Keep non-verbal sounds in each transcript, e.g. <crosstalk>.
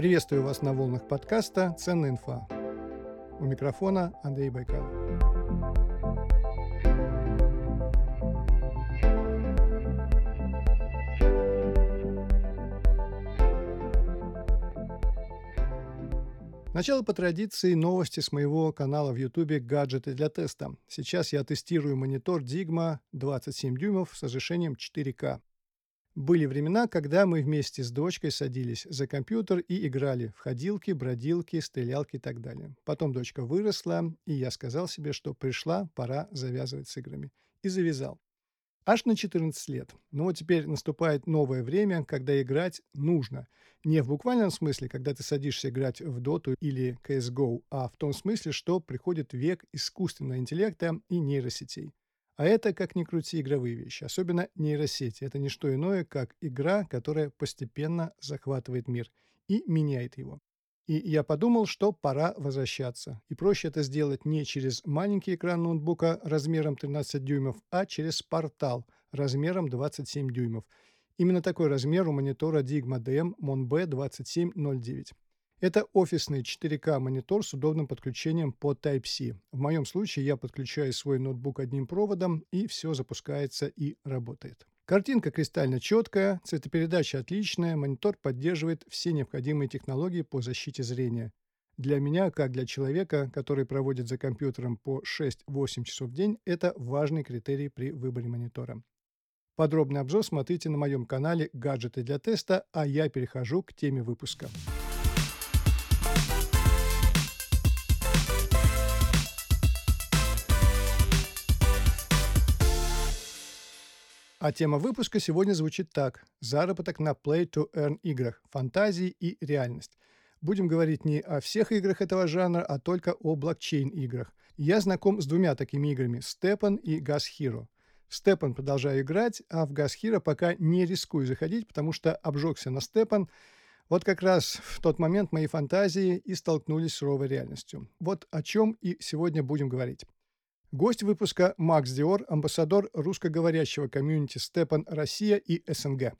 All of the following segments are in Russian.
Приветствую вас на волнах подкаста «Ценная инфа». У микрофона Андрей Байкал. Начало по традиции новости с моего канала в YouTube «Гаджеты для теста». Сейчас я тестирую монитор Digma 27 дюймов с разрешением 4К. Были времена, когда мы вместе с дочкой садились за компьютер и играли в ходилки, бродилки, стрелялки и так далее. Потом дочка выросла, и я сказал себе, что пришла пора завязывать с играми. И завязал. Аж на 14 лет. Но вот теперь наступает новое время, когда играть нужно. Не в буквальном смысле, когда ты садишься играть в Доту или CSGO, а в том смысле, что приходит век искусственного интеллекта и нейросетей. А это, как ни крути, игровые вещи, особенно нейросети. Это не что иное, как игра, которая постепенно захватывает мир и меняет его. И я подумал, что пора возвращаться. И проще это сделать не через маленький экран ноутбука размером 13 дюймов, а через портал размером 27 дюймов. Именно такой размер у монитора Digma DM MonB 2709. Это офисный 4К монитор с удобным подключением по Type-C. В моем случае я подключаю свой ноутбук одним проводом, и все запускается и работает. Картинка кристально четкая, цветопередача отличная, монитор поддерживает все необходимые технологии по защите зрения. Для меня, как для человека, который проводит за компьютером по 6-8 часов в день, это важный критерий при выборе монитора. Подробный обзор смотрите на моем канале «Гаджеты для теста», а я перехожу к теме выпуска. А тема выпуска сегодня звучит так. Заработок на Play-to-Earn играх, фантазии и реальность. Будем говорить не о всех играх этого жанра, а только о блокчейн-играх. Я знаком с двумя такими играми – Stepan и Gas Hero. В Stepan продолжаю играть, а в Gas Hero пока не рискую заходить, потому что обжегся на Stepan. Вот как раз в тот момент мои фантазии и столкнулись с суровой реальностью. Вот о чем и сегодня будем говорить. Гость выпуска Макс Диор, амбассадор русскоговорящего комьюнити Степан Россия и СНГ.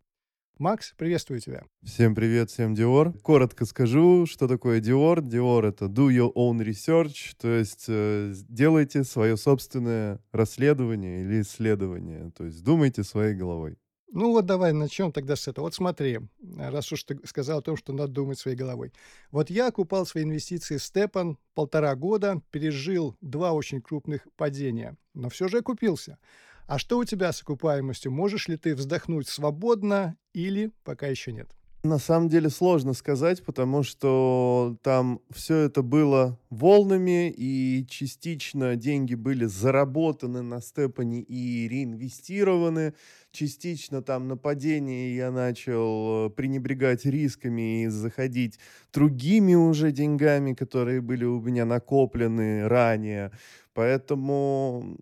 Макс, приветствую тебя. Всем привет, всем Dior. Коротко скажу, что такое Dior. Dior — это do your own research, то есть э, делайте свое собственное расследование или исследование, то есть думайте своей головой. Ну вот давай начнем тогда с этого. Вот смотри, раз уж ты сказал о том, что надо думать своей головой. Вот я окупал свои инвестиции в Степан полтора года, пережил два очень крупных падения, но все же окупился. А что у тебя с окупаемостью? Можешь ли ты вздохнуть свободно или пока еще нет? На самом деле сложно сказать, потому что там все это было волнами, и частично деньги были заработаны на степане и реинвестированы. Частично там на падении я начал э, пренебрегать рисками и заходить другими уже деньгами, которые были у меня накоплены ранее. Поэтому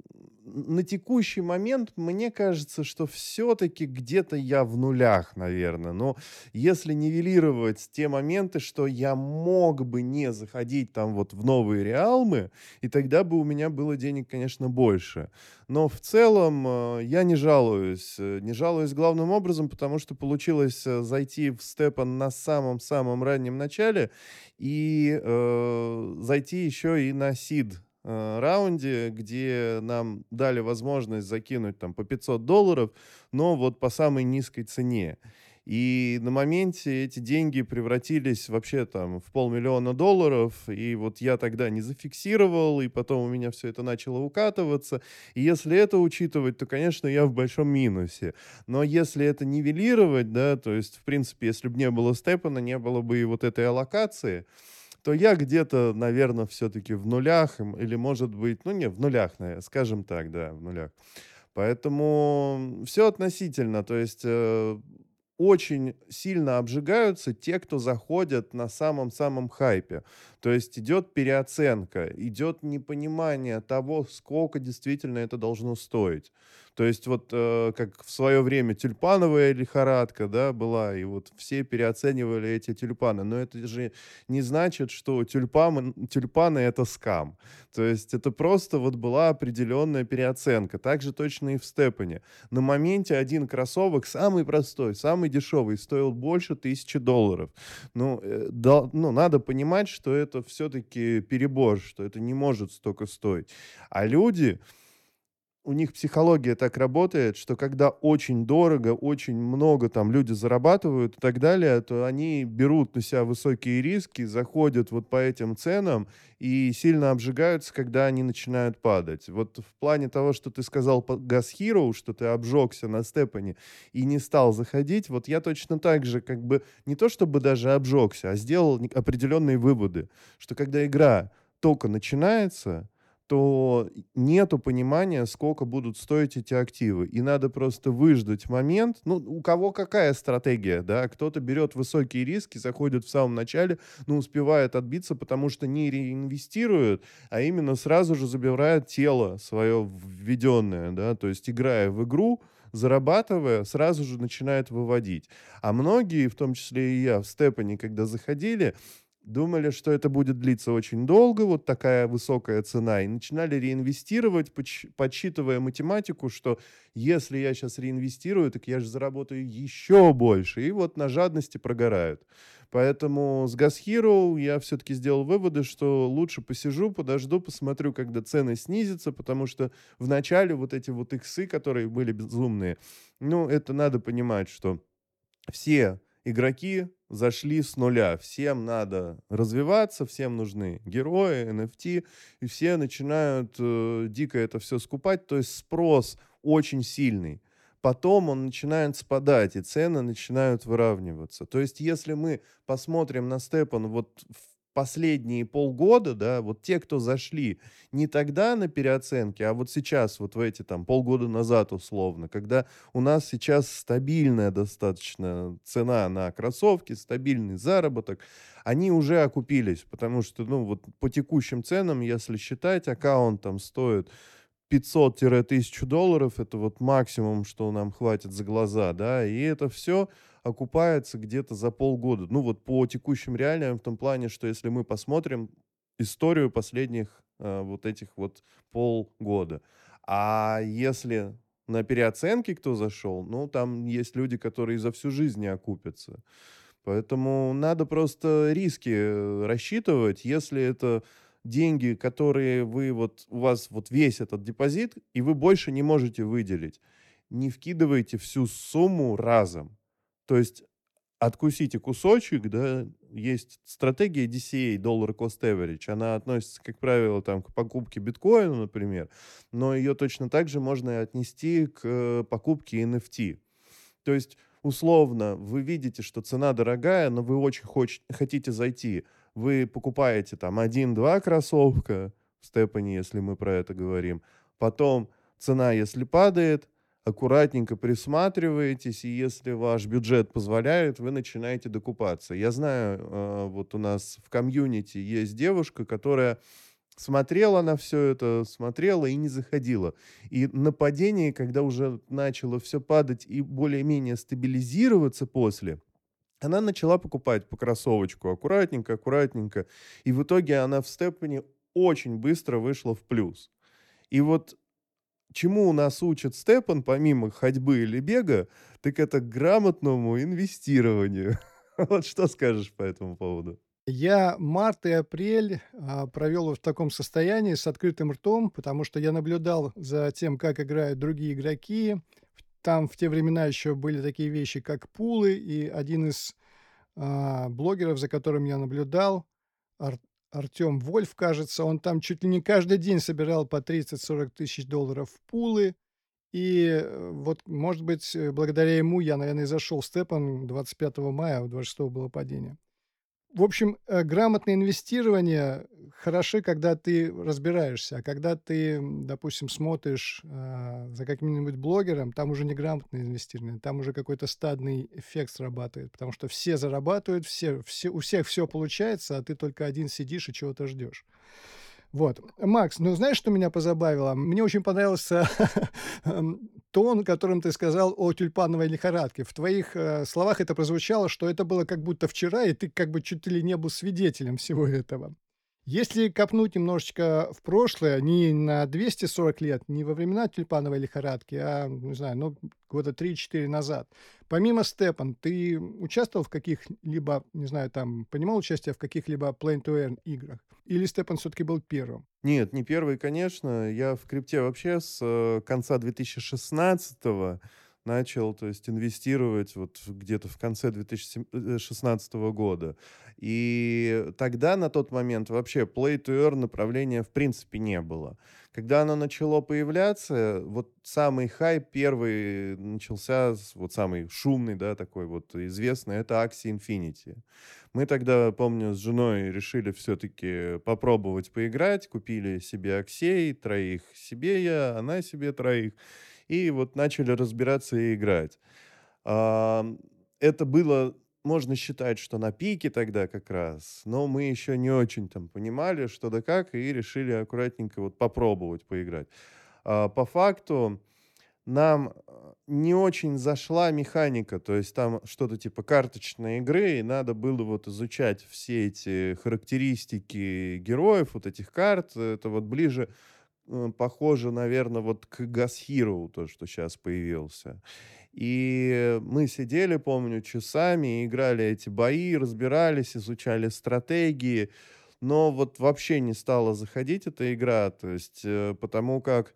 на текущий момент мне кажется, что все-таки где-то я в нулях, наверное. Но если нивелировать те моменты, что я мог бы не заходить там вот в новые реалмы, и тогда бы у меня было денег, конечно, больше. Но в целом э, я не жалуюсь. Э, не жалуюсь главным образом, потому что получилось э, зайти в Степан на самом-самом раннем начале и э, зайти еще и на Сид Э, раунде, где нам дали возможность закинуть там по 500 долларов, но вот по самой низкой цене. И на моменте эти деньги превратились вообще там в полмиллиона долларов, и вот я тогда не зафиксировал, и потом у меня все это начало укатываться. И если это учитывать, то, конечно, я в большом минусе. Но если это нивелировать, да, то есть, в принципе, если бы не было Степана, не было бы и вот этой аллокации, то я где-то, наверное, все-таки в нулях, или, может быть, ну, не, в нулях, наверное, скажем так, да, в нулях. Поэтому все относительно, то есть э, очень сильно обжигаются те, кто заходят на самом-самом хайпе. То есть идет переоценка, идет непонимание того, сколько действительно это должно стоить. То есть вот э, как в свое время тюльпановая лихорадка, да, была, и вот все переоценивали эти тюльпаны. Но это же не значит, что тюльпаны, тюльпаны это скам. То есть это просто вот была определенная переоценка. Также точно и в Степане. На моменте один кроссовок, самый простой, самый дешевый, стоил больше тысячи долларов. Ну, э, да, ну, надо понимать, что это все-таки перебор, что это не может столько стоить. А люди, у них психология так работает, что когда очень дорого, очень много там люди зарабатывают и так далее, то они берут на себя высокие риски, заходят вот по этим ценам и сильно обжигаются, когда они начинают падать. Вот в плане того, что ты сказал по Gas Hero, что ты обжегся на степане и не стал заходить, вот я точно так же как бы не то чтобы даже обжегся, а сделал определенные выводы, что когда игра только начинается, то нету понимания, сколько будут стоить эти активы. И надо просто выждать момент. Ну, у кого какая стратегия, да? Кто-то берет высокие риски, заходит в самом начале, но успевает отбиться, потому что не реинвестирует, а именно сразу же забирает тело свое введенное, да? То есть, играя в игру, зарабатывая, сразу же начинает выводить. А многие, в том числе и я, в Степане, когда заходили, думали, что это будет длиться очень долго, вот такая высокая цена, и начинали реинвестировать, подсчитывая математику, что если я сейчас реинвестирую, так я же заработаю еще больше. И вот на жадности прогорают. Поэтому с Gas Hero я все-таки сделал выводы, что лучше посижу, подожду, посмотрю, когда цены снизятся, потому что в начале вот эти вот иксы, которые были безумные, ну, это надо понимать, что все игроки зашли с нуля. Всем надо развиваться, всем нужны герои, NFT, и все начинают э, дико это все скупать. То есть спрос очень сильный. Потом он начинает спадать, и цены начинают выравниваться. То есть, если мы посмотрим на Степан вот в последние полгода, да, вот те, кто зашли не тогда на переоценке, а вот сейчас, вот в эти там полгода назад условно, когда у нас сейчас стабильная достаточно цена на кроссовки, стабильный заработок, они уже окупились, потому что, ну, вот по текущим ценам, если считать, аккаунт там стоит 500-1000 долларов, это вот максимум, что нам хватит за глаза, да, и это все окупается где-то за полгода. Ну вот по текущим реалиям в том плане, что если мы посмотрим историю последних э, вот этих вот полгода. А если на переоценке кто зашел, ну там есть люди, которые за всю жизнь не окупятся. Поэтому надо просто риски э, рассчитывать, если это деньги, которые вы вот, у вас вот весь этот депозит, и вы больше не можете выделить. Не вкидывайте всю сумму разом. То есть откусите кусочек, да, есть стратегия DCA, Dollar Cost Average, она относится, как правило, там, к покупке биткоина, например, но ее точно так же можно отнести к э, покупке NFT. То есть, условно, вы видите, что цена дорогая, но вы очень хоч- хотите зайти, вы покупаете там один-два кроссовка в Степане, если мы про это говорим, потом цена, если падает, аккуратненько присматриваетесь, и если ваш бюджет позволяет, вы начинаете докупаться. Я знаю, э, вот у нас в комьюнити есть девушка, которая смотрела на все это, смотрела и не заходила. И на падении, когда уже начало все падать и более-менее стабилизироваться после, она начала покупать по кроссовочку аккуратненько, аккуратненько. И в итоге она в степане очень быстро вышла в плюс. И вот чему нас учат Степан, помимо ходьбы или бега, так это грамотному инвестированию. <laughs> Вот что скажешь по этому поводу? Я март и апрель а, провел в таком состоянии с открытым ртом, потому что я наблюдал за тем, как играют другие игроки. Там в те времена еще были такие вещи, как пулы, и один из а, блогеров, за которым я наблюдал, Артем Вольф, кажется, он там чуть ли не каждый день собирал по 30-40 тысяч долларов в пулы. И э, вот, может быть, э, благодаря ему я, наверное, и зашел в Степан 25 мая, а 26 было падение. В общем, э, грамотное инвестирование хороши, когда ты разбираешься, а когда ты, допустим, смотришь э, за каким-нибудь блогером, там уже не грамотное инвестирование, там уже какой-то стадный эффект срабатывает, потому что все зарабатывают, все, все, у всех все получается, а ты только один сидишь и чего-то ждешь. Вот. Макс, ну знаешь, что меня позабавило? Мне очень понравился <laughs> эм, тон, которым ты сказал о тюльпановой лихорадке. В твоих э, словах это прозвучало, что это было как будто вчера, и ты как бы чуть ли не был свидетелем всего этого. Если копнуть немножечко в прошлое, не на 240 лет, не во времена тюльпановой лихорадки, а, не знаю, ну, года 3-4 назад, помимо Степан, ты участвовал в каких-либо, не знаю, там, принимал участие в каких-либо Plane to Earn играх? Или Степан все-таки был первым? Нет, не первый, конечно. Я в крипте вообще с э, конца 2016 -го начал, то есть инвестировать вот где-то в конце 2016 э, года. И тогда, на тот момент, вообще play to earn направления в принципе не было. Когда оно начало появляться, вот самый хайп первый начался, вот самый шумный, да, такой вот известный, это Axie Infinity. Мы тогда, помню, с женой решили все-таки попробовать поиграть, купили себе Аксей, троих себе я, она себе троих и вот начали разбираться и играть. Это было, можно считать, что на пике тогда как раз, но мы еще не очень там понимали, что да как, и решили аккуратненько вот попробовать поиграть. А, по факту нам а, не очень зашла механика, то есть там что-то типа карточной игры, и надо было вот изучать все эти характеристики героев, вот этих карт, это вот ближе похоже, наверное, вот к Gas то, что сейчас появился. И мы сидели, помню, часами, играли эти бои, разбирались, изучали стратегии, но вот вообще не стала заходить эта игра, то есть э, потому как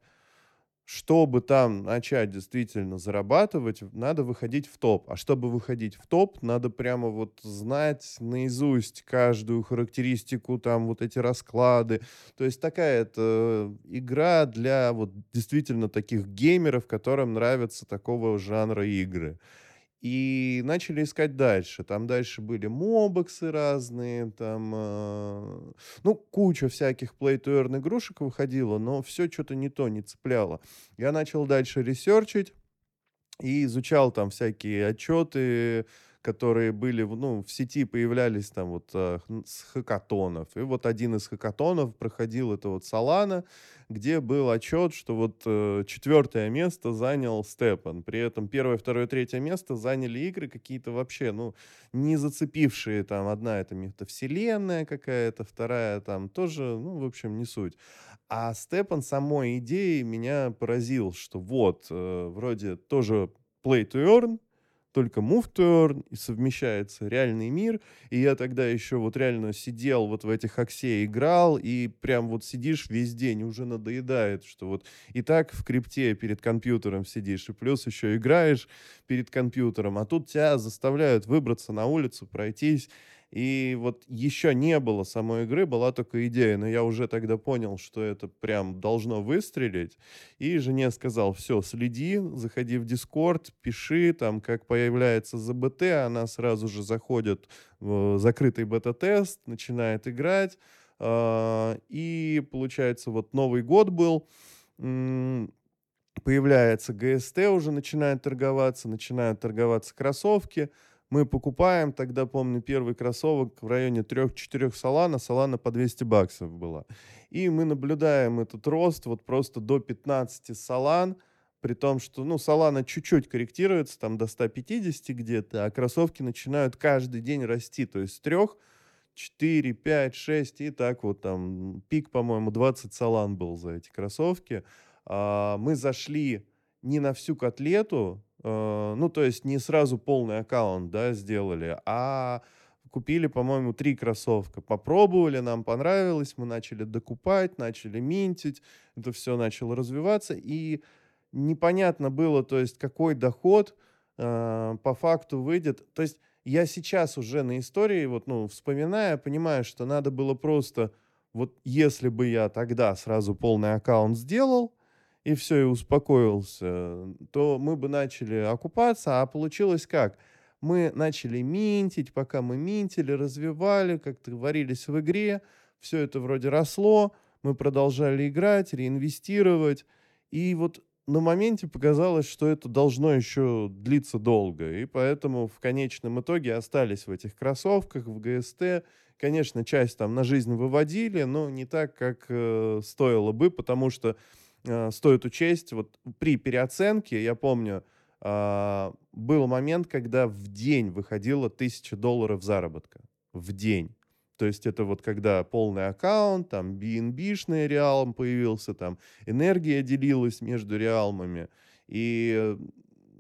чтобы там начать действительно зарабатывать, надо выходить в топ. А чтобы выходить в топ, надо прямо вот знать наизусть каждую характеристику, там вот эти расклады. То есть такая это игра для вот действительно таких геймеров, которым нравятся такого жанра игры. И начали искать дальше. Там дальше были мобоксы разные, там, э, ну, куча всяких play-to-earn игрушек выходило, но все что-то не то, не цепляло. Я начал дальше ресерчить и изучал там всякие отчеты, которые были, ну, в сети появлялись там вот э, с хакатонов. И вот один из хакатонов проходил это вот Солана, где был отчет, что вот э, четвертое место занял Степан. При этом первое, второе, третье место заняли игры какие-то вообще, ну, не зацепившие там. Одна это метавселенная какая-то, вторая там тоже, ну, в общем, не суть. А Степан самой идеей меня поразил, что вот, э, вроде тоже play to earn, только earn, и совмещается реальный мир. И я тогда еще вот реально сидел вот в этих аксе, играл, и прям вот сидишь весь день, уже надоедает, что вот и так в крипте перед компьютером сидишь, и плюс еще играешь перед компьютером, а тут тебя заставляют выбраться на улицу, пройтись, и вот еще не было самой игры, была только идея, но я уже тогда понял, что это прям должно выстрелить. И жене сказал, все, следи, заходи в Дискорд, пиши, там, как появляется ЗБТ, она сразу же заходит в закрытый бета-тест, начинает играть. А, и, получается, вот Новый год был, появляется ГСТ, уже начинает торговаться, начинают торговаться кроссовки, мы покупаем, тогда помню, первый кроссовок в районе 3-4 салана, салана по 200 баксов была. И мы наблюдаем этот рост вот просто до 15 салан, при том, что, ну, Солана чуть-чуть корректируется, там до 150 где-то, а кроссовки начинают каждый день расти, то есть с 3, 4, 5, 6 и так вот там пик, по-моему, 20 салан был за эти кроссовки. А, мы зашли не на всю котлету, Э, ну, то есть не сразу полный аккаунт, да, сделали, а купили, по-моему, три кроссовка. Попробовали, нам понравилось, мы начали докупать, начали минтить, это все начало развиваться, и непонятно было, то есть какой доход э, по факту выйдет. То есть я сейчас уже на истории, вот, ну, вспоминая, понимаю, что надо было просто, вот если бы я тогда сразу полный аккаунт сделал, и все, и успокоился, то мы бы начали окупаться, а получилось как? Мы начали минтить, пока мы минтили, развивали, как-то варились в игре, все это вроде росло, мы продолжали играть, реинвестировать, и вот на моменте показалось, что это должно еще длиться долго. И поэтому в конечном итоге остались в этих кроссовках, в ГСТ. Конечно, часть там на жизнь выводили, но не так, как э, стоило бы, потому что э, стоит учесть, вот при переоценке, я помню, э, был момент, когда в день выходило 1000 долларов заработка. В день. То есть это вот когда полный аккаунт, там BNB-шный реалм появился, там энергия делилась между реалмами. И,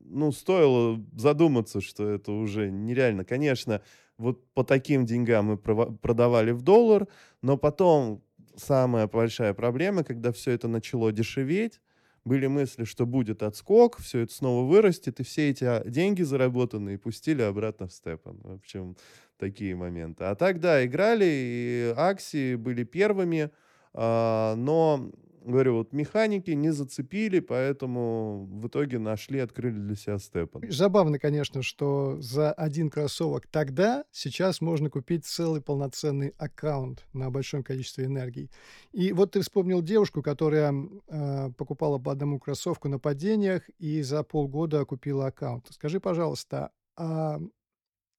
ну, стоило задуматься, что это уже нереально. Конечно, вот по таким деньгам мы продавали в доллар, но потом самая большая проблема, когда все это начало дешеветь, были мысли, что будет отскок, все это снова вырастет, и все эти а, деньги заработанные пустили обратно в Степан. В общем, такие моменты. А так, да, играли, и Акси были первыми, а, но, говорю, вот механики не зацепили, поэтому в итоге нашли, открыли для себя Степан. Забавно, конечно, что за один кроссовок тогда, сейчас можно купить целый полноценный аккаунт на большом количестве энергии. И вот ты вспомнил девушку, которая э, покупала по одному кроссовку на падениях и за полгода купила аккаунт. Скажи, пожалуйста, а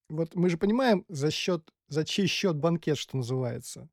вот мы же понимаем, за счет, за чей счет банкет, что называется.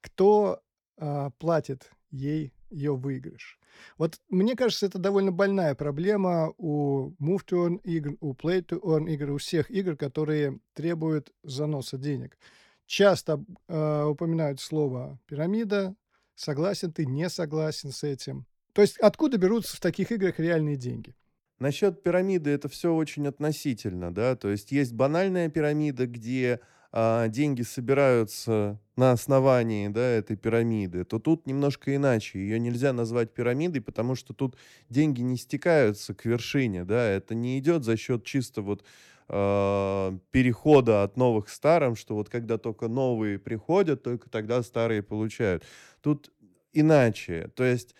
Кто а, платит ей ее выигрыш. Вот мне кажется, это довольно больная проблема у Move to Earn игр, у Play to Earn игр, у всех игр, которые требуют заноса денег. Часто э, упоминают слово пирамида. Согласен ты, не согласен с этим. То есть откуда берутся в таких играх реальные деньги? Насчет пирамиды это все очень относительно, да, то есть есть банальная пирамида, где а, деньги собираются на основании да, этой пирамиды, то тут немножко иначе. Ее нельзя назвать пирамидой, потому что тут деньги не стекаются к вершине, да, это не идет за счет чисто вот э, перехода от новых к старым, что вот когда только новые приходят, только тогда старые получают. Тут иначе. То есть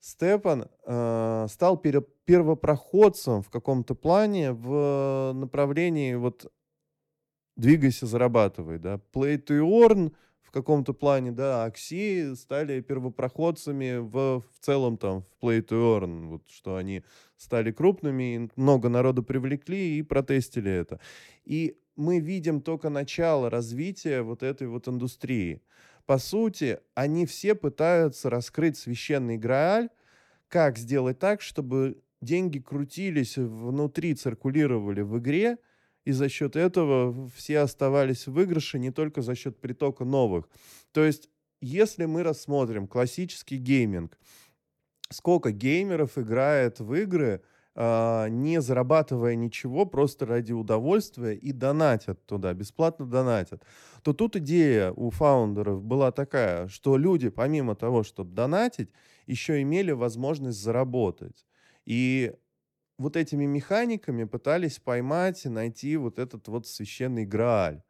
Степан э, стал пере- первопроходцем в каком-то плане в направлении вот двигайся, зарабатывай, да. Play to earn в каком-то плане, да, Акси стали первопроходцами в, в целом там в Play to Earn, вот, что они стали крупными, много народу привлекли и протестили это. И мы видим только начало развития вот этой вот индустрии. По сути, они все пытаются раскрыть священный Грааль, как сделать так, чтобы деньги крутились внутри, циркулировали в игре, и за счет этого все оставались в выигрыше не только за счет притока новых. То есть, если мы рассмотрим классический гейминг, сколько геймеров играет в игры, э, не зарабатывая ничего, просто ради удовольствия и донатят туда, бесплатно донатят, то тут идея у фаундеров была такая, что люди, помимо того, чтобы донатить, еще имели возможность заработать. И вот этими механиками пытались поймать и найти вот этот вот священный Грааль.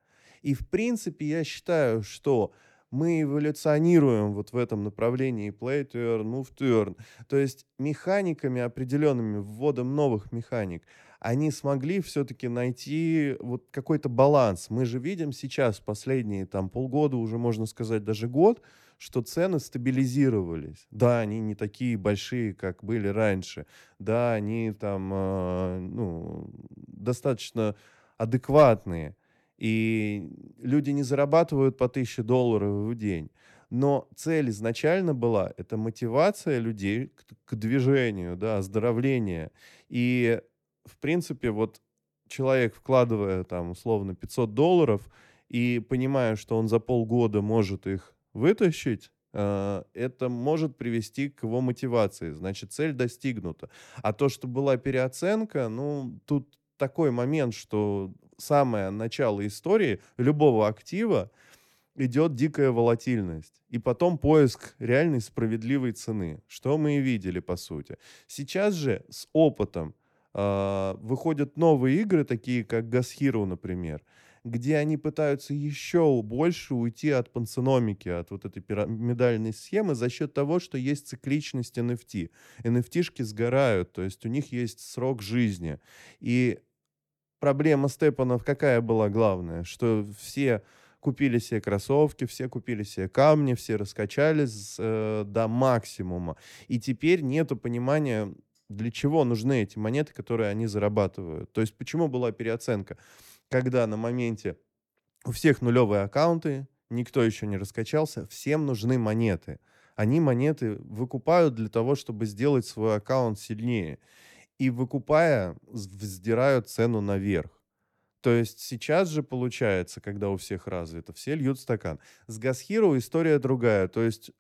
И в принципе я считаю, что мы эволюционируем вот в этом направлении play to earn, move to earn. То есть механиками определенными, вводом новых механик, они смогли все-таки найти вот какой-то баланс. Мы же видим сейчас, последние там полгода, уже можно сказать даже год, что цены стабилизировались. Да, они не такие большие, как были раньше. Да, они там э, ну, достаточно адекватные. И люди не зарабатывают по 1000 долларов в день. Но цель изначально была — это мотивация людей к, к движению, да, оздоровление. И, в принципе, вот человек, вкладывая там условно 500 долларов и понимая, что он за полгода может их вытащить, э, это может привести к его мотивации. Значит, цель достигнута. А то, что была переоценка, ну, тут такой момент, что самое начало истории любого актива идет дикая волатильность. И потом поиск реальной справедливой цены, что мы и видели, по сути. Сейчас же с опытом э, выходят новые игры, такие как Gas Hero, например, где они пытаются еще больше уйти от пансономики, от вот этой пирамидальной схемы за счет того, что есть цикличность NFT. NFT-шки сгорают, то есть у них есть срок жизни. И проблема степанов какая была главная? Что все купили себе кроссовки, все купили себе камни, все раскачались э, до максимума. И теперь нету понимания для чего нужны эти монеты, которые они зарабатывают. То есть почему была переоценка? Когда на моменте у всех нулевые аккаунты, никто еще не раскачался, всем нужны монеты. Они монеты выкупают для того, чтобы сделать свой аккаунт сильнее. И выкупая, вздирают цену наверх. То есть сейчас же получается, когда у всех развито, все льют стакан. С Hero история другая. То есть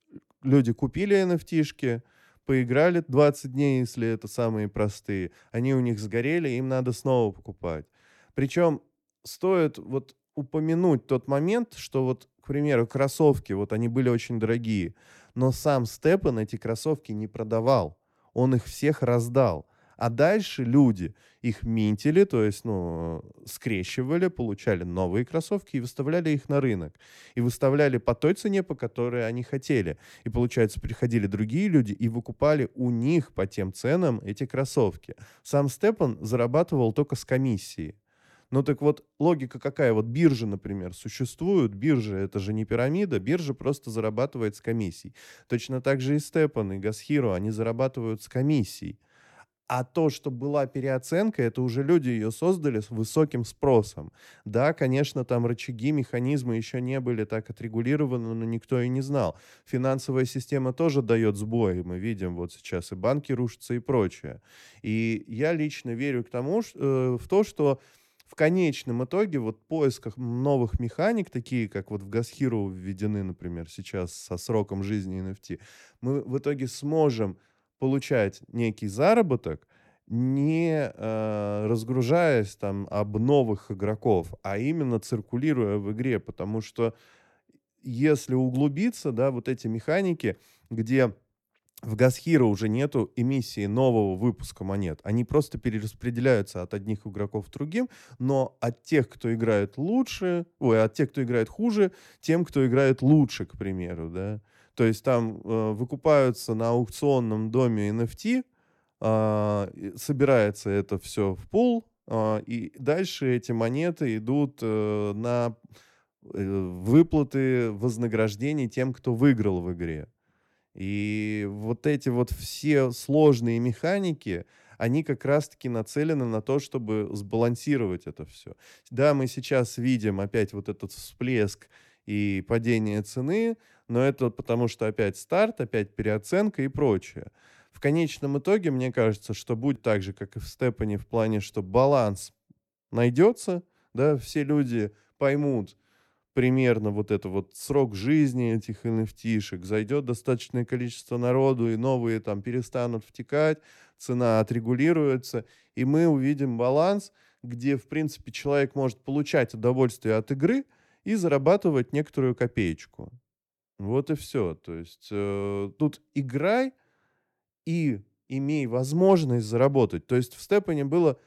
люди купили NFT-шки, поиграли 20 дней, если это самые простые. Они у них сгорели, им надо снова покупать. Причем стоит вот упомянуть тот момент, что вот, к примеру, кроссовки, вот они были очень дорогие, но сам Степан эти кроссовки не продавал. Он их всех раздал. А дальше люди их минтили, то есть, ну, скрещивали, получали новые кроссовки и выставляли их на рынок. И выставляли по той цене, по которой они хотели. И, получается, приходили другие люди и выкупали у них по тем ценам эти кроссовки. Сам Степан зарабатывал только с комиссии. Ну так вот, логика какая? Вот биржа, например, существует. Биржа — это же не пирамида. Биржа просто зарабатывает с комиссией. Точно так же и Степан, и Гасхиро, они зарабатывают с комиссией. А то, что была переоценка, это уже люди ее создали с высоким спросом. Да, конечно, там рычаги, механизмы еще не были так отрегулированы, но никто и не знал. Финансовая система тоже дает сбои. Мы видим вот сейчас и банки рушатся и прочее. И я лично верю к тому, э, в то, что в конечном итоге вот поисках новых механик, такие как вот в Gasхиру введены, например, сейчас со сроком жизни NFT, мы в итоге сможем получать некий заработок, не э, разгружаясь там об новых игроков, а именно циркулируя в игре, потому что если углубиться, да, вот эти механики, где в Газхиро уже нету эмиссии нового выпуска монет. Они просто перераспределяются от одних игроков к другим, но от тех, кто играет лучше, ой, от тех, кто играет хуже, тем, кто играет лучше, к примеру, да. То есть там э, выкупаются на аукционном доме NFT, э, а, собирается это все в пул, э, и дальше эти монеты идут э, на э, выплаты вознаграждений тем, кто выиграл в игре. И вот эти вот все сложные механики, они как раз-таки нацелены на то, чтобы сбалансировать это все. Да, мы сейчас видим опять вот этот всплеск и падение цены, но это потому что опять старт, опять переоценка и прочее. В конечном итоге, мне кажется, что будет так же, как и в Степане, в плане, что баланс найдется, да, все люди поймут примерно вот это вот срок жизни этих nft зайдет достаточное количество народу, и новые там перестанут втекать, цена отрегулируется, и мы увидим баланс, где, в принципе, человек может получать удовольствие от игры и зарабатывать некоторую копеечку. Вот и все. То есть э, тут играй и имей возможность заработать. То есть в Степане было,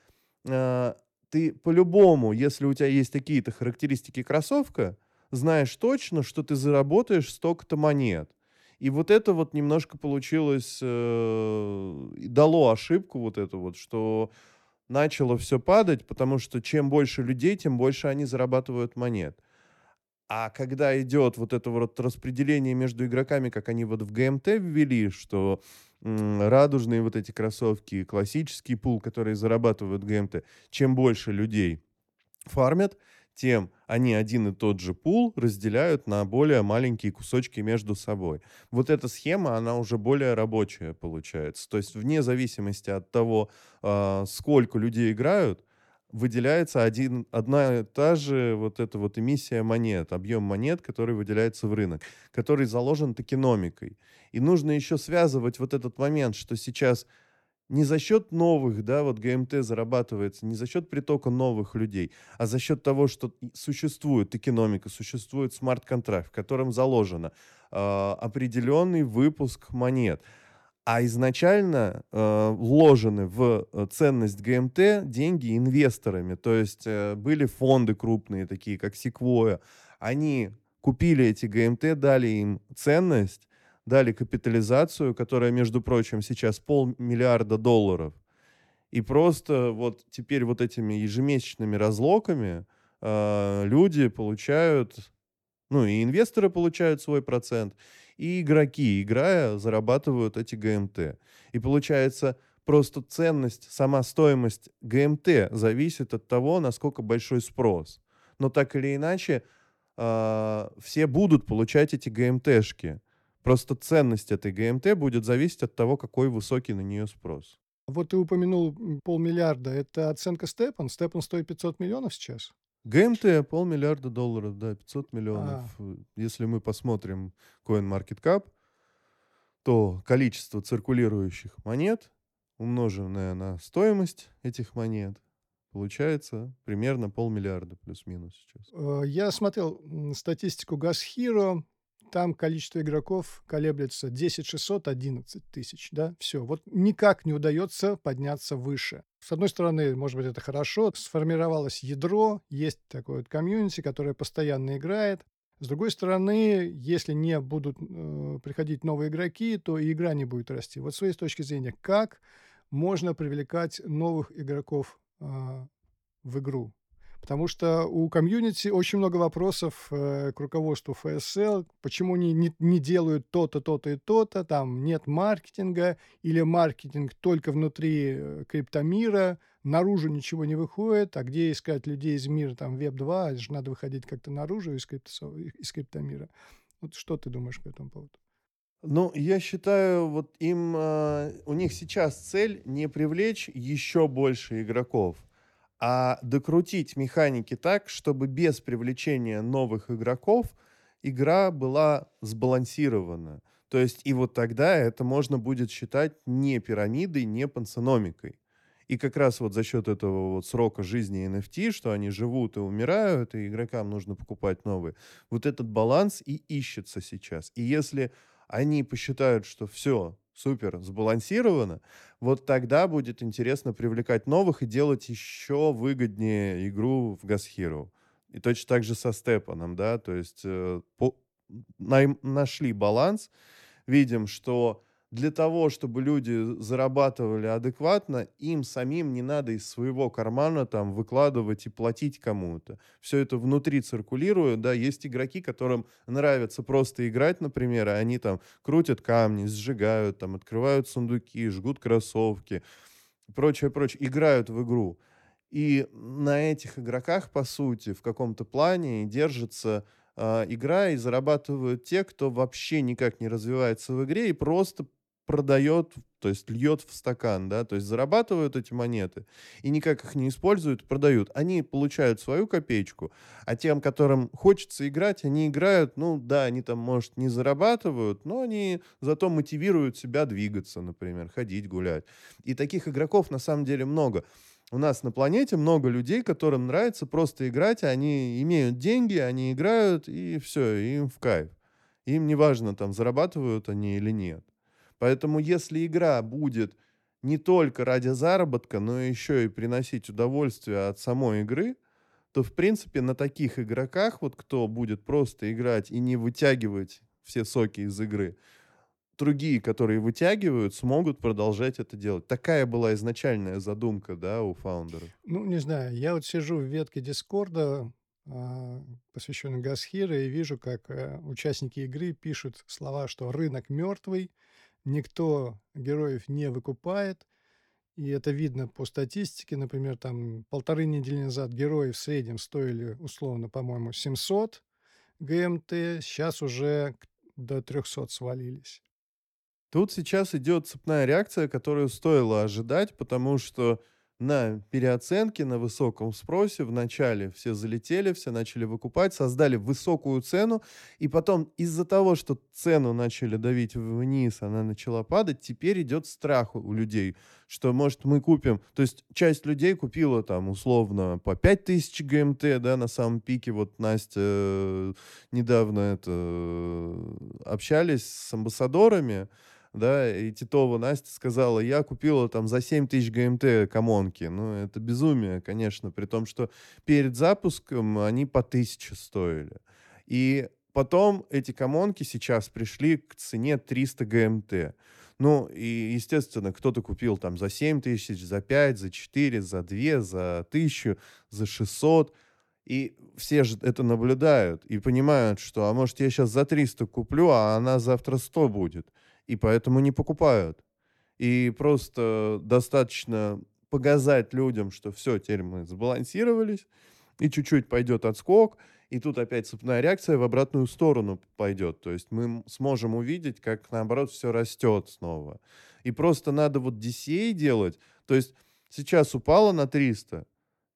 э, ты по-любому, если у тебя есть такие-то характеристики кроссовка, знаешь точно, что ты заработаешь столько-то монет. И вот это вот немножко получилось, э, дало ошибку вот эту вот, что начало все падать, потому что чем больше людей, тем больше они зарабатывают монет. А когда идет вот это вот распределение между игроками, как они вот в ГМТ ввели, что радужные вот эти кроссовки, классический пул, которые зарабатывают ГМТ, чем больше людей фармят, тем они один и тот же пул разделяют на более маленькие кусочки между собой. Вот эта схема, она уже более рабочая получается. То есть вне зависимости от того, э, сколько людей играют, выделяется один, одна и та же вот эта вот эмиссия монет, объем монет, который выделяется в рынок, который заложен токеномикой. И нужно еще связывать вот этот момент, что сейчас не за счет новых, да, вот ГМТ зарабатывается, не за счет притока новых людей, а за счет того, что существует экономика, существует смарт-контракт, в котором заложено э, определенный выпуск монет. А изначально э, вложены в э, ценность ГМТ деньги инвесторами. То есть э, были фонды крупные, такие как Sequoia. Они купили эти ГМТ, дали им ценность, дали капитализацию, которая, между прочим, сейчас полмиллиарда долларов. И просто вот теперь вот этими ежемесячными разлоками э, люди получают, ну и инвесторы получают свой процент, и игроки, играя, зарабатывают эти ГМТ. И получается, Просто ценность, сама стоимость ГМТ зависит от того, насколько большой спрос. Но так или иначе, э, все будут получать эти ГМТшки. Просто ценность этой ГМТ будет зависеть от того, какой высокий на нее спрос. Вот ты упомянул полмиллиарда. Это оценка Степан. Степан стоит 500 миллионов сейчас? ГМТ полмиллиарда долларов, да, 500 миллионов. А. Если мы посмотрим CoinMarketCap, то количество циркулирующих монет, умноженное на стоимость этих монет, получается примерно полмиллиарда плюс-минус сейчас. Э, я смотрел статистику Gas Hero там количество игроков колеблется 10 600, 11 тысяч, да, все. Вот никак не удается подняться выше. С одной стороны, может быть, это хорошо, сформировалось ядро, есть такое вот комьюнити, которое постоянно играет. С другой стороны, если не будут э, приходить новые игроки, то и игра не будет расти. Вот с своей точки зрения, как можно привлекать новых игроков э, в игру? Потому что у комьюнити очень много вопросов э, к руководству ФСЛ, почему они не, не делают то-то, то-то и то-то, там нет маркетинга, или маркетинг только внутри э, криптомира, наружу ничего не выходит, а где искать людей из мира, там, Веб-2, же надо выходить как-то наружу из, крипто, из криптомира. Вот что ты думаешь по этому поводу? Ну, я считаю, вот им, э, у них сейчас цель не привлечь еще больше игроков, а докрутить механики так, чтобы без привлечения новых игроков игра была сбалансирована. То есть и вот тогда это можно будет считать не пирамидой, не пансономикой. И как раз вот за счет этого вот срока жизни NFT, что они живут и умирают, и игрокам нужно покупать новые, вот этот баланс и ищется сейчас. И если они посчитают, что все, супер сбалансировано, вот тогда будет интересно привлекать новых и делать еще выгоднее игру в Gas Hero. И точно так же со Степаном, да, то есть э, по, на, нашли баланс, видим, что для того, чтобы люди зарабатывали адекватно, им самим не надо из своего кармана там выкладывать и платить кому-то. Все это внутри циркулирует, да, есть игроки, которым нравится просто играть, например, и они там крутят камни, сжигают, там, открывают сундуки, жгут кроссовки, прочее, прочее, играют в игру. И на этих игроках, по сути, в каком-то плане держится э, игра и зарабатывают те, кто вообще никак не развивается в игре и просто продает, то есть льет в стакан, да, то есть зарабатывают эти монеты и никак их не используют, продают. Они получают свою копеечку, а тем, которым хочется играть, они играют, ну да, они там, может, не зарабатывают, но они зато мотивируют себя двигаться, например, ходить, гулять. И таких игроков на самом деле много. У нас на планете много людей, которым нравится просто играть, они имеют деньги, они играют, и все, им в кайф. Им не важно, там, зарабатывают они или нет. Поэтому если игра будет не только ради заработка, но еще и приносить удовольствие от самой игры, то, в принципе, на таких игроках, вот кто будет просто играть и не вытягивать все соки из игры, другие, которые вытягивают, смогут продолжать это делать. Такая была изначальная задумка, да, у фаундеров. Ну, не знаю, я вот сижу в ветке Дискорда, а, посвященной Гасхира, и вижу, как э, участники игры пишут слова, что рынок мертвый, никто героев не выкупает. И это видно по статистике. Например, там полторы недели назад герои в среднем стоили, условно, по-моему, 700 ГМТ. Сейчас уже до 300 свалились. Тут сейчас идет цепная реакция, которую стоило ожидать, потому что на переоценке, на высоком спросе. Вначале все залетели, все начали выкупать, создали высокую цену, и потом из-за того, что цену начали давить вниз, она начала падать, теперь идет страх у людей, что, может, мы купим... То есть часть людей купила там условно по 5000 ГМТ, да, на самом пике. Вот Настя э, недавно это э, общались с амбассадорами, да, и Титова Настя сказала, я купила там за 7 тысяч ГМТ комонки. Ну, это безумие, конечно, при том, что перед запуском они по тысяче стоили. И потом эти комонки сейчас пришли к цене 300 ГМТ. Ну, и, естественно, кто-то купил там за 7 тысяч, за 5, за 4, за 2, за 1000, за 600. И все же это наблюдают и понимают, что, а может, я сейчас за 300 куплю, а она завтра 100 будет и поэтому не покупают. И просто достаточно показать людям, что все, теперь мы сбалансировались, и чуть-чуть пойдет отскок, и тут опять цепная реакция в обратную сторону пойдет. То есть мы сможем увидеть, как наоборот все растет снова. И просто надо вот DCA делать. То есть сейчас упало на 300,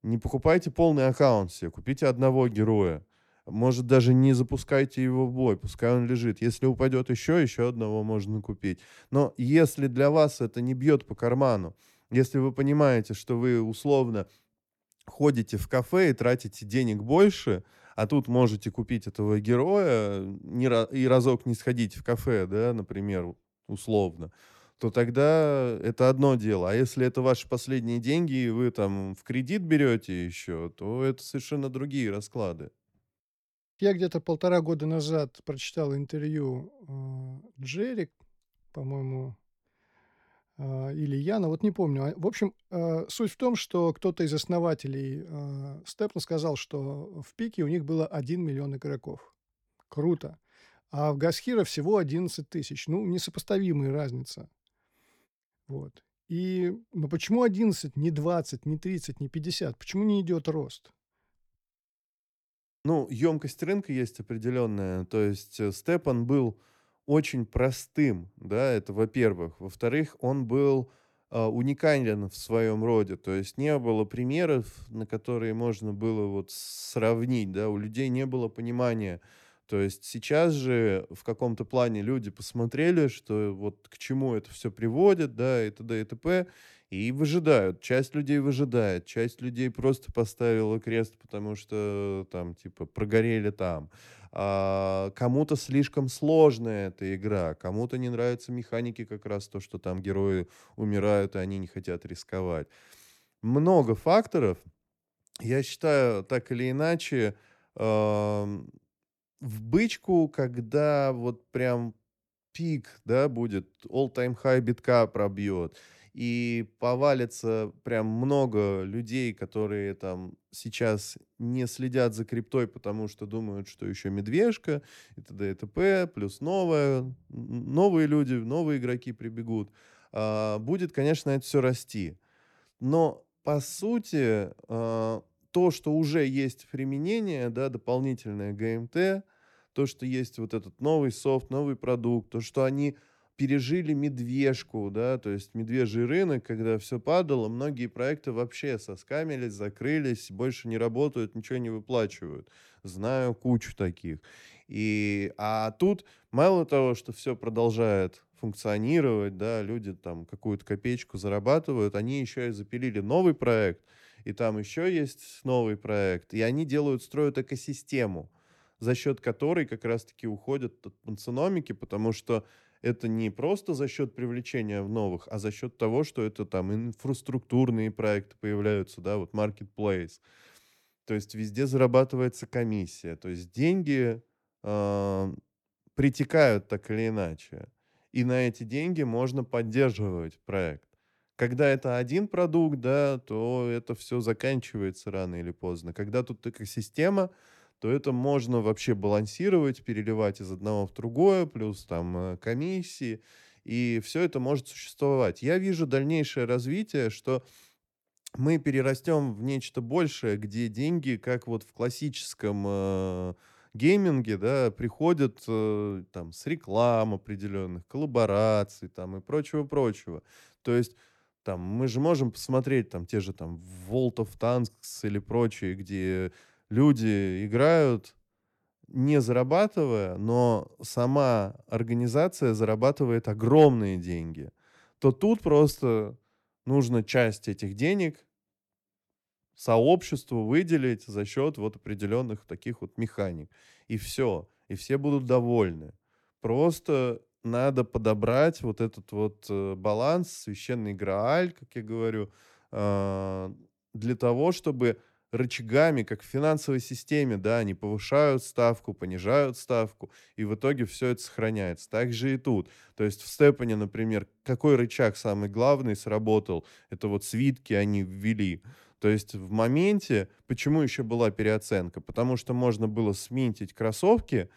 не покупайте полный аккаунт себе, купите одного героя. Может, даже не запускайте его в бой, пускай он лежит. Если упадет еще, еще одного можно купить. Но если для вас это не бьет по карману, если вы понимаете, что вы условно ходите в кафе и тратите денег больше, а тут можете купить этого героя и разок не сходить в кафе, да, например, условно, то тогда это одно дело. А если это ваши последние деньги, и вы там в кредит берете еще, то это совершенно другие расклады. Я где-то полтора года назад прочитал интервью э, Джерри, по-моему, э, или Яна, вот не помню. А, в общем, э, суть в том, что кто-то из основателей э, Степна сказал, что в пике у них было 1 миллион игроков. Круто. А в Гасхира всего 11 тысяч. Ну, несопоставимая разница. Вот. И ну почему 11, не 20, не 30, не 50? Почему не идет рост? Ну, емкость рынка есть определенная. То есть э, Степан был очень простым, да, это во-первых. Во-вторых, он был э, уникален в своем роде. То есть не было примеров, на которые можно было вот сравнить, да, у людей не было понимания. То есть сейчас же в каком-то плане люди посмотрели, что вот к чему это все приводит, да, и т.д. и т.п., и выжидают. Часть людей выжидает, часть людей просто поставила крест, потому что там, типа, прогорели там. А, кому-то слишком сложная эта игра, кому-то не нравятся механики как раз то, что там герои умирают, и они не хотят рисковать. Много факторов. Я считаю, так или иначе, э, в бычку, когда вот прям пик, да, будет, all-time high битка пробьет, и повалится прям много людей, которые там сейчас не следят за криптой, потому что думают, что еще медвежка и т.д. и т.п., плюс новое, новые люди, новые игроки прибегут. А, будет, конечно, это все расти. Но, по сути, а, то, что уже есть применение, да, дополнительное ГМТ, то, что есть вот этот новый софт, новый продукт, то, что они пережили медвежку, да, то есть медвежий рынок, когда все падало, многие проекты вообще соскамились, закрылись, больше не работают, ничего не выплачивают. Знаю кучу таких. И, а тут мало того, что все продолжает функционировать, да, люди там какую-то копеечку зарабатывают, они еще и запилили новый проект, и там еще есть новый проект, и они делают, строят экосистему, за счет которой как раз-таки уходят от пансономики, потому что это не просто за счет привлечения в новых, а за счет того, что это там инфраструктурные проекты появляются, да, вот marketplace. То есть везде зарабатывается комиссия. То есть деньги э, притекают так или иначе. И на эти деньги можно поддерживать проект. Когда это один продукт, да, то это все заканчивается рано или поздно. Когда тут экосистема, то это можно вообще балансировать, переливать из одного в другое, плюс там э, комиссии, и все это может существовать. Я вижу дальнейшее развитие, что мы перерастем в нечто большее, где деньги, как вот в классическом э, гейминге, да, приходят э, там с реклам определенных, коллабораций там и прочего-прочего. То есть там мы же можем посмотреть там те же там World of Tanks или прочие, где люди играют не зарабатывая, но сама организация зарабатывает огромные деньги, то тут просто нужно часть этих денег сообществу выделить за счет вот определенных таких вот механик. И все. И все будут довольны. Просто надо подобрать вот этот вот э, баланс, священный грааль, как я говорю, э, для того, чтобы рычагами, как в финансовой системе, да, они повышают ставку, понижают ставку, и в итоге все это сохраняется. Так же и тут. То есть в Степане, например, какой рычаг самый главный сработал? Это вот свитки они ввели. То есть в моменте, почему еще была переоценка? Потому что можно было сминтить кроссовки,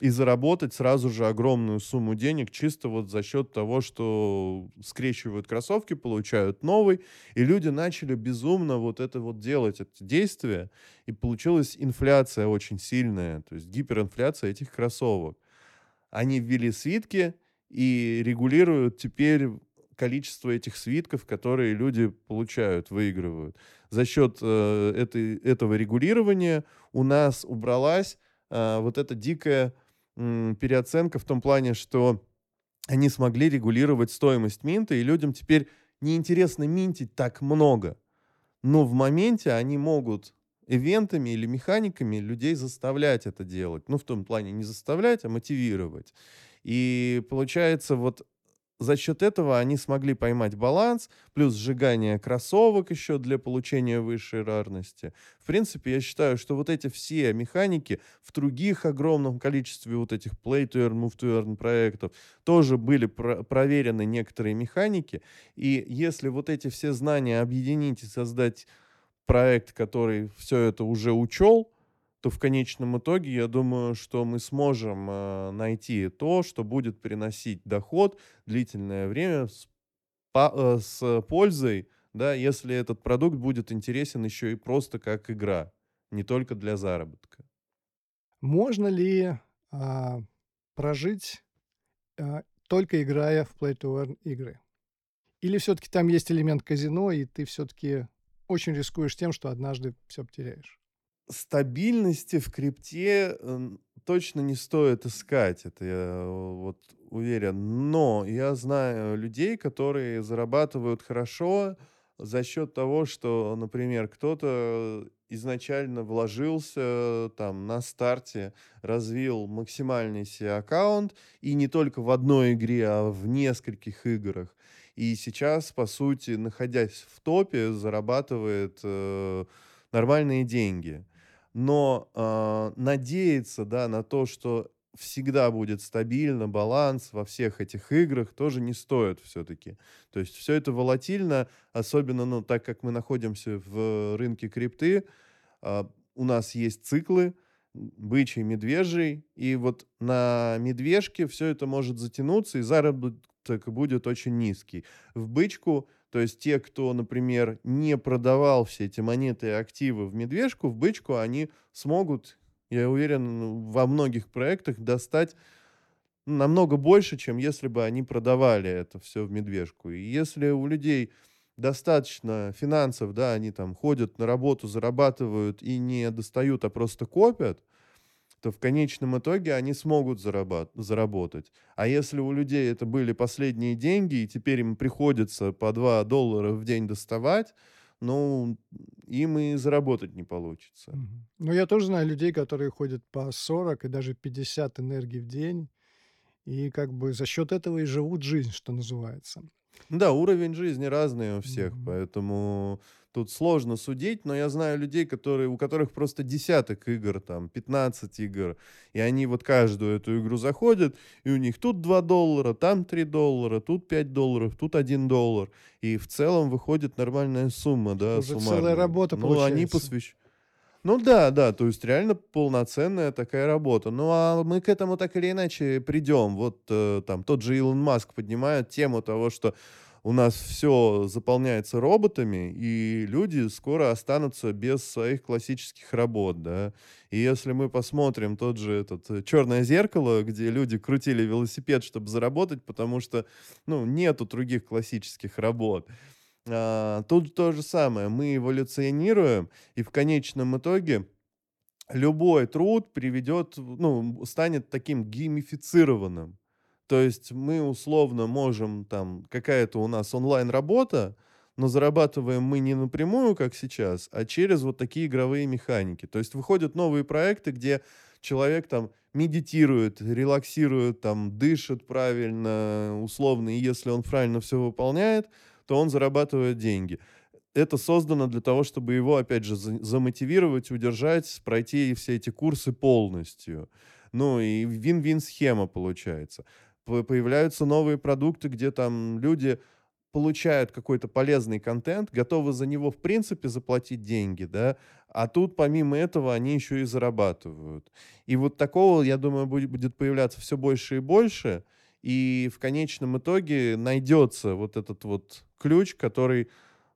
и заработать сразу же огромную сумму денег чисто вот за счет того, что скрещивают кроссовки, получают новый, и люди начали безумно вот это вот делать, это действие, и получилась инфляция очень сильная, то есть гиперинфляция этих кроссовок. Они ввели свитки и регулируют теперь количество этих свитков, которые люди получают, выигрывают. За счет э, этой, этого регулирования у нас убралась э, вот эта дикая переоценка в том плане, что они смогли регулировать стоимость минта, и людям теперь неинтересно минтить так много. Но в моменте они могут ивентами или механиками людей заставлять это делать. Ну, в том плане не заставлять, а мотивировать. И получается, вот за счет этого они смогли поймать баланс, плюс сжигание кроссовок еще для получения высшей рарности. В принципе, я считаю, что вот эти все механики в других огромном количестве вот этих play to earn, move to earn проектов тоже были про проверены некоторые механики. И если вот эти все знания объединить и создать проект, который все это уже учел, то в конечном итоге я думаю, что мы сможем э, найти то, что будет приносить доход длительное время с, по, э, с пользой, да, если этот продукт будет интересен еще и просто как игра, не только для заработка. Можно ли а, прожить а, только играя в Play to Earn игры? Или все-таки там есть элемент казино, и ты все-таки очень рискуешь тем, что однажды все потеряешь? Стабильности в крипте точно не стоит искать, это я вот уверен. Но я знаю людей, которые зарабатывают хорошо за счет того, что, например, кто-то изначально вложился там на старте, развил максимальный себе аккаунт, и не только в одной игре, а в нескольких играх. И сейчас, по сути, находясь в топе, зарабатывает э, нормальные деньги но э, надеяться, да, на то, что всегда будет стабильно, баланс во всех этих играх тоже не стоит все-таки. То есть все это волатильно, особенно, ну, так как мы находимся в рынке крипты, э, у нас есть циклы, бычий, медвежий, и вот на медвежке все это может затянуться, и заработок будет очень низкий. В бычку то есть те, кто, например, не продавал все эти монеты и активы в медвежку, в бычку, они смогут, я уверен, во многих проектах достать намного больше, чем если бы они продавали это все в медвежку. И если у людей достаточно финансов, да, они там ходят на работу, зарабатывают и не достают, а просто копят, то в конечном итоге они смогут зарабат- заработать. А если у людей это были последние деньги, и теперь им приходится по 2 доллара в день доставать, ну, им и заработать не получится. Ну, я тоже знаю людей, которые ходят по 40 и даже 50 энергий в день, и как бы за счет этого и живут жизнь, что называется. Да, уровень жизни разный у всех, mm-hmm. поэтому тут сложно судить, но я знаю людей, которые, у которых просто десяток игр, там, 15 игр, и они вот каждую эту игру заходят, и у них тут 2 доллара, там 3 доллара, тут 5 долларов, тут 1 доллар, и в целом выходит нормальная сумма, да, Уже суммарная. целая работа ну, получается. они посвящают. Ну да, да, то есть реально полноценная такая работа. Ну а мы к этому так или иначе придем. Вот э, там тот же Илон Маск поднимает тему того, что у нас все заполняется роботами, и люди скоро останутся без своих классических работ, да. И если мы посмотрим тот же этот э, «Черное зеркало», где люди крутили велосипед, чтобы заработать, потому что, ну, нету других классических работ, а, тут то же самое. Мы эволюционируем, и в конечном итоге любой труд приведет, ну, станет таким геймифицированным. То есть мы условно можем, там, какая-то у нас онлайн-работа, но зарабатываем мы не напрямую, как сейчас, а через вот такие игровые механики. То есть выходят новые проекты, где человек там медитирует, релаксирует, там, дышит правильно, условно, и если он правильно все выполняет, то он зарабатывает деньги. Это создано для того, чтобы его, опять же, замотивировать, удержать, пройти все эти курсы полностью. Ну и вин-вин схема получается. Появляются новые продукты, где там люди получают какой-то полезный контент, готовы за него, в принципе, заплатить деньги, да, а тут, помимо этого, они еще и зарабатывают. И вот такого, я думаю, будет появляться все больше и больше, и в конечном итоге найдется вот этот вот ключ, который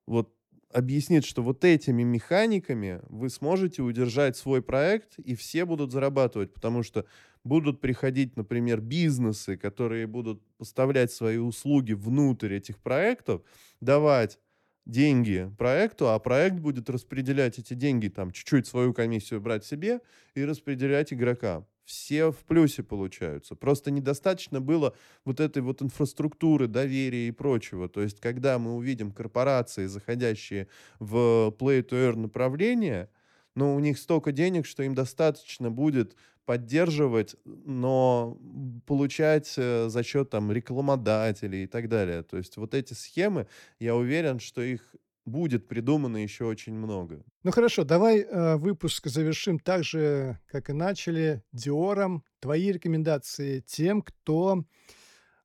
вот объяснит, что вот этими механиками вы сможете удержать свой проект, и все будут зарабатывать, потому что будут приходить, например, бизнесы, которые будут поставлять свои услуги внутрь этих проектов, давать деньги проекту, а проект будет распределять эти деньги, там, чуть-чуть свою комиссию брать себе и распределять игрокам. Все в плюсе получаются. Просто недостаточно было вот этой вот инфраструктуры, доверия и прочего. То есть, когда мы увидим корпорации, заходящие в play-to-earn направление, но у них столько денег, что им достаточно будет поддерживать, но получать э, за счет там рекламодателей и так далее. То есть вот эти схемы, я уверен, что их будет придумано еще очень много. Ну хорошо, давай э, выпуск завершим так же, как и начали, Диором. Твои рекомендации тем, кто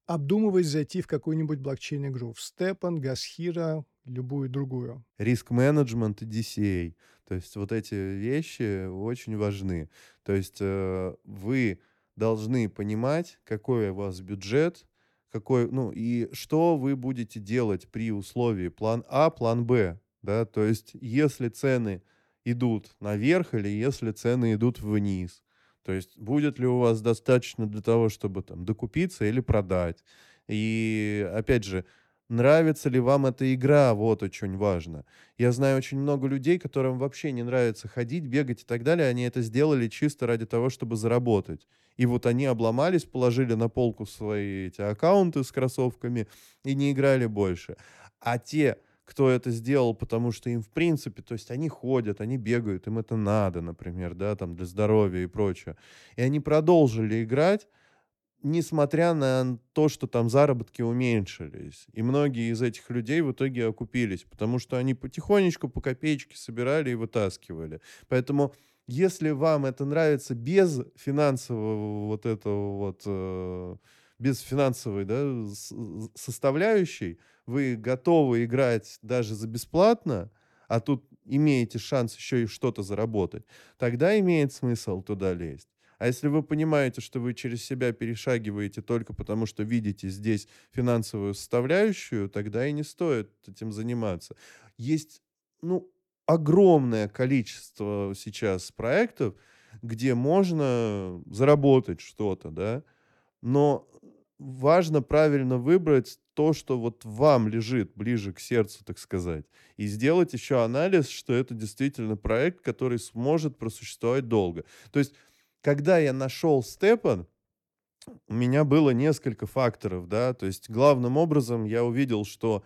обдумывает зайти в какую-нибудь блокчейн-игру, в Степан, Гасхира, любую другую. Риск-менеджмент и DCA. То есть вот эти вещи очень важны. То есть э, вы должны понимать, какой у вас бюджет, какой, ну, и что вы будете делать при условии план А, план Б, да, то есть если цены идут наверх или если цены идут вниз. То есть будет ли у вас достаточно для того, чтобы там докупиться или продать. И опять же, Нравится ли вам эта игра? Вот очень важно. Я знаю очень много людей, которым вообще не нравится ходить, бегать и так далее. Они это сделали чисто ради того, чтобы заработать. И вот они обломались, положили на полку свои эти аккаунты с кроссовками и не играли больше. А те, кто это сделал, потому что им в принципе, то есть они ходят, они бегают, им это надо, например, да, там для здоровья и прочее. И они продолжили играть, несмотря на то, что там заработки уменьшились. И многие из этих людей в итоге окупились, потому что они потихонечку по копеечке собирали и вытаскивали. Поэтому если вам это нравится без финансового вот этого вот, э, без финансовой да, составляющей, вы готовы играть даже за бесплатно, а тут имеете шанс еще и что-то заработать, тогда имеет смысл туда лезть. А если вы понимаете, что вы через себя перешагиваете только потому, что видите здесь финансовую составляющую, тогда и не стоит этим заниматься. Есть, ну, огромное количество сейчас проектов, где можно заработать что-то, да, но важно правильно выбрать то, что вот вам лежит ближе к сердцу, так сказать, и сделать еще анализ, что это действительно проект, который сможет просуществовать долго. То есть когда я нашел Степан, у меня было несколько факторов, да, то есть главным образом я увидел, что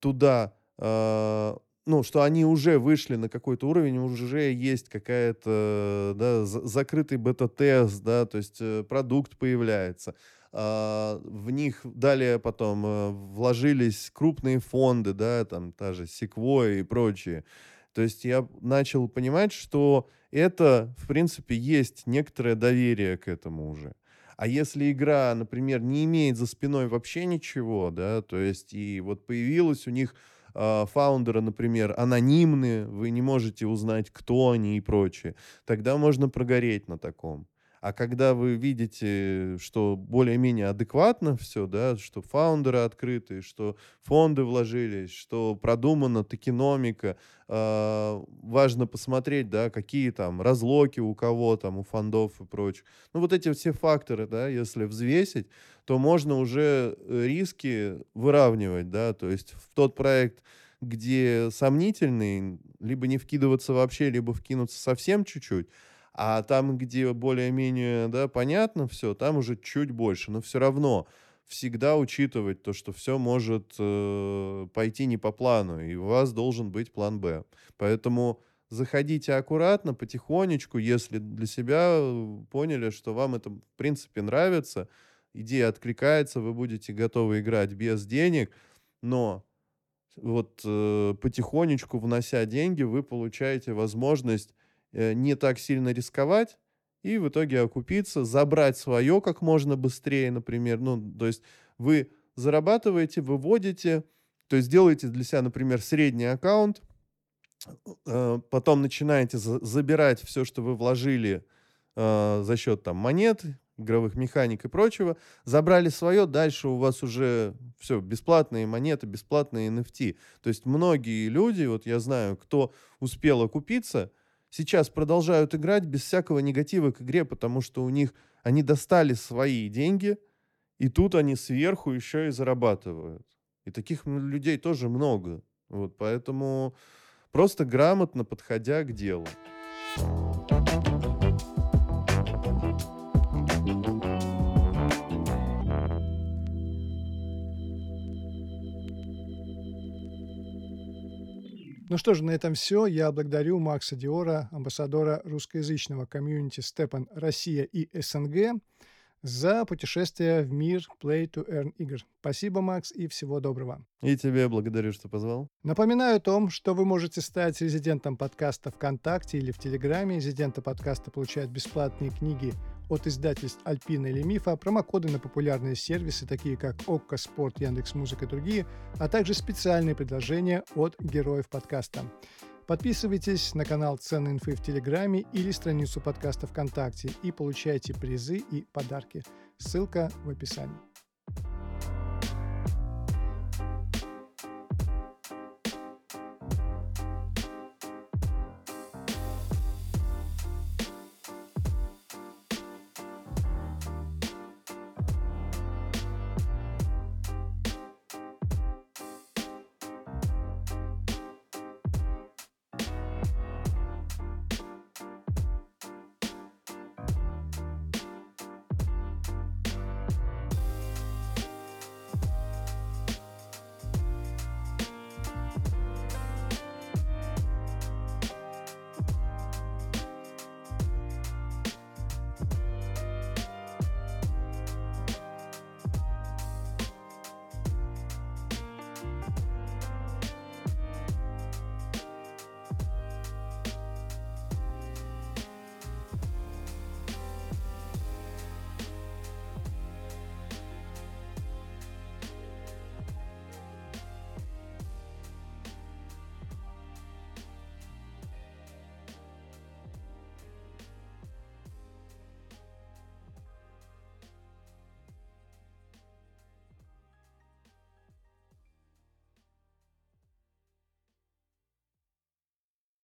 туда, э, ну, что они уже вышли на какой-то уровень, уже есть какая-то, да, закрытый бета-тест, да, то есть э, продукт появляется. Э, в них далее потом э, вложились крупные фонды, да, там та же Sequoia и прочие. То есть я начал понимать, что это, в принципе, есть некоторое доверие к этому уже. А если игра, например, не имеет за спиной вообще ничего, да, то есть и вот появилась у них э, фаундеры, например, анонимные, вы не можете узнать, кто они и прочее, тогда можно прогореть на таком. А когда вы видите, что более-менее адекватно все, да, что фаундеры открыты, что фонды вложились, что продумана токеномика, э, важно посмотреть, да, какие там разлоки у кого там, у фондов и прочее. Ну, вот эти все факторы, да, если взвесить, то можно уже э, риски выравнивать, да, то есть в тот проект, где сомнительный, либо не вкидываться вообще, либо вкинуться совсем чуть-чуть, а там, где более-менее, да, понятно все, там уже чуть больше. Но все равно всегда учитывать то, что все может э, пойти не по плану, и у вас должен быть план Б. Поэтому заходите аккуратно, потихонечку, если для себя э, поняли, что вам это, в принципе, нравится, идея откликается, вы будете готовы играть без денег, но вот э, потихонечку, внося деньги, вы получаете возможность не так сильно рисковать и в итоге окупиться, забрать свое как можно быстрее, например. Ну, то есть вы зарабатываете, выводите, То есть делаете для себя, например, средний аккаунт, э, потом начинаете забирать все, что вы вложили э, за счет там монет, игровых механик и прочего, забрали свое, дальше у вас уже все, бесплатные монеты, бесплатные NFT. То есть многие люди, вот я знаю, кто успел окупиться, сейчас продолжают играть без всякого негатива к игре, потому что у них они достали свои деньги, и тут они сверху еще и зарабатывают. И таких людей тоже много. Вот, поэтому просто грамотно подходя к делу. Ну что же, на этом все. Я благодарю Макса Диора, амбассадора русскоязычного комьюнити Степан Россия и СНГ, за путешествие в мир Play to Earn игр. Спасибо, Макс, и всего доброго. И тебе благодарю, что позвал. Напоминаю о том, что вы можете стать резидентом подкаста ВКонтакте или в Телеграме. Резиденты подкаста получают бесплатные книги от издательств Альпина или Мифа, промокоды на популярные сервисы, такие как ОККО, Спорт, Яндекс Музыка и другие, а также специальные предложения от героев подкаста. Подписывайтесь на канал Ценной инфы в Телеграме или страницу подкаста ВКонтакте и получайте призы и подарки. Ссылка в описании.